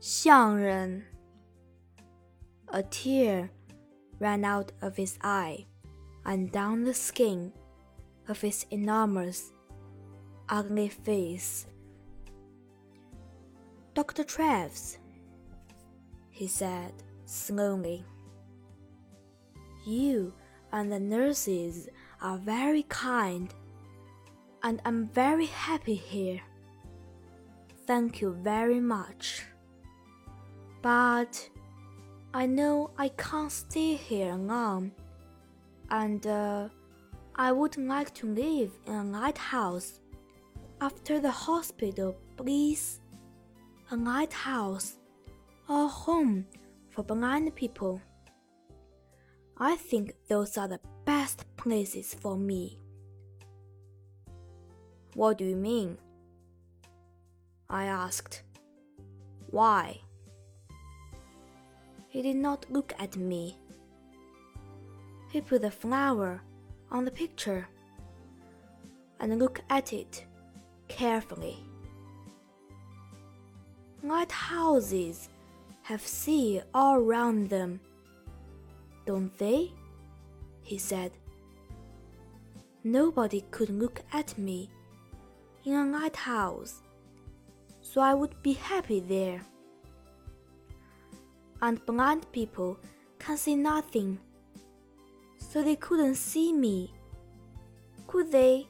像人。A tear ran out of his eye and down the skin of his enormous, ugly face. Dr. Treves, he said slowly, you and the nurses are very kind, and I'm very happy here. Thank you very much. But I know I can't stay here long, and uh, I would like to live in a lighthouse after the hospital, please. A lighthouse, a home for blind people. I think those are the best places for me. What do you mean? I asked. Why? He did not look at me. He put the flower on the picture and looked at it carefully. Lighthouses have sea all round them, don't they? he said. Nobody could look at me in a lighthouse, so I would be happy there. And blind people can see nothing, so they couldn't see me, could they?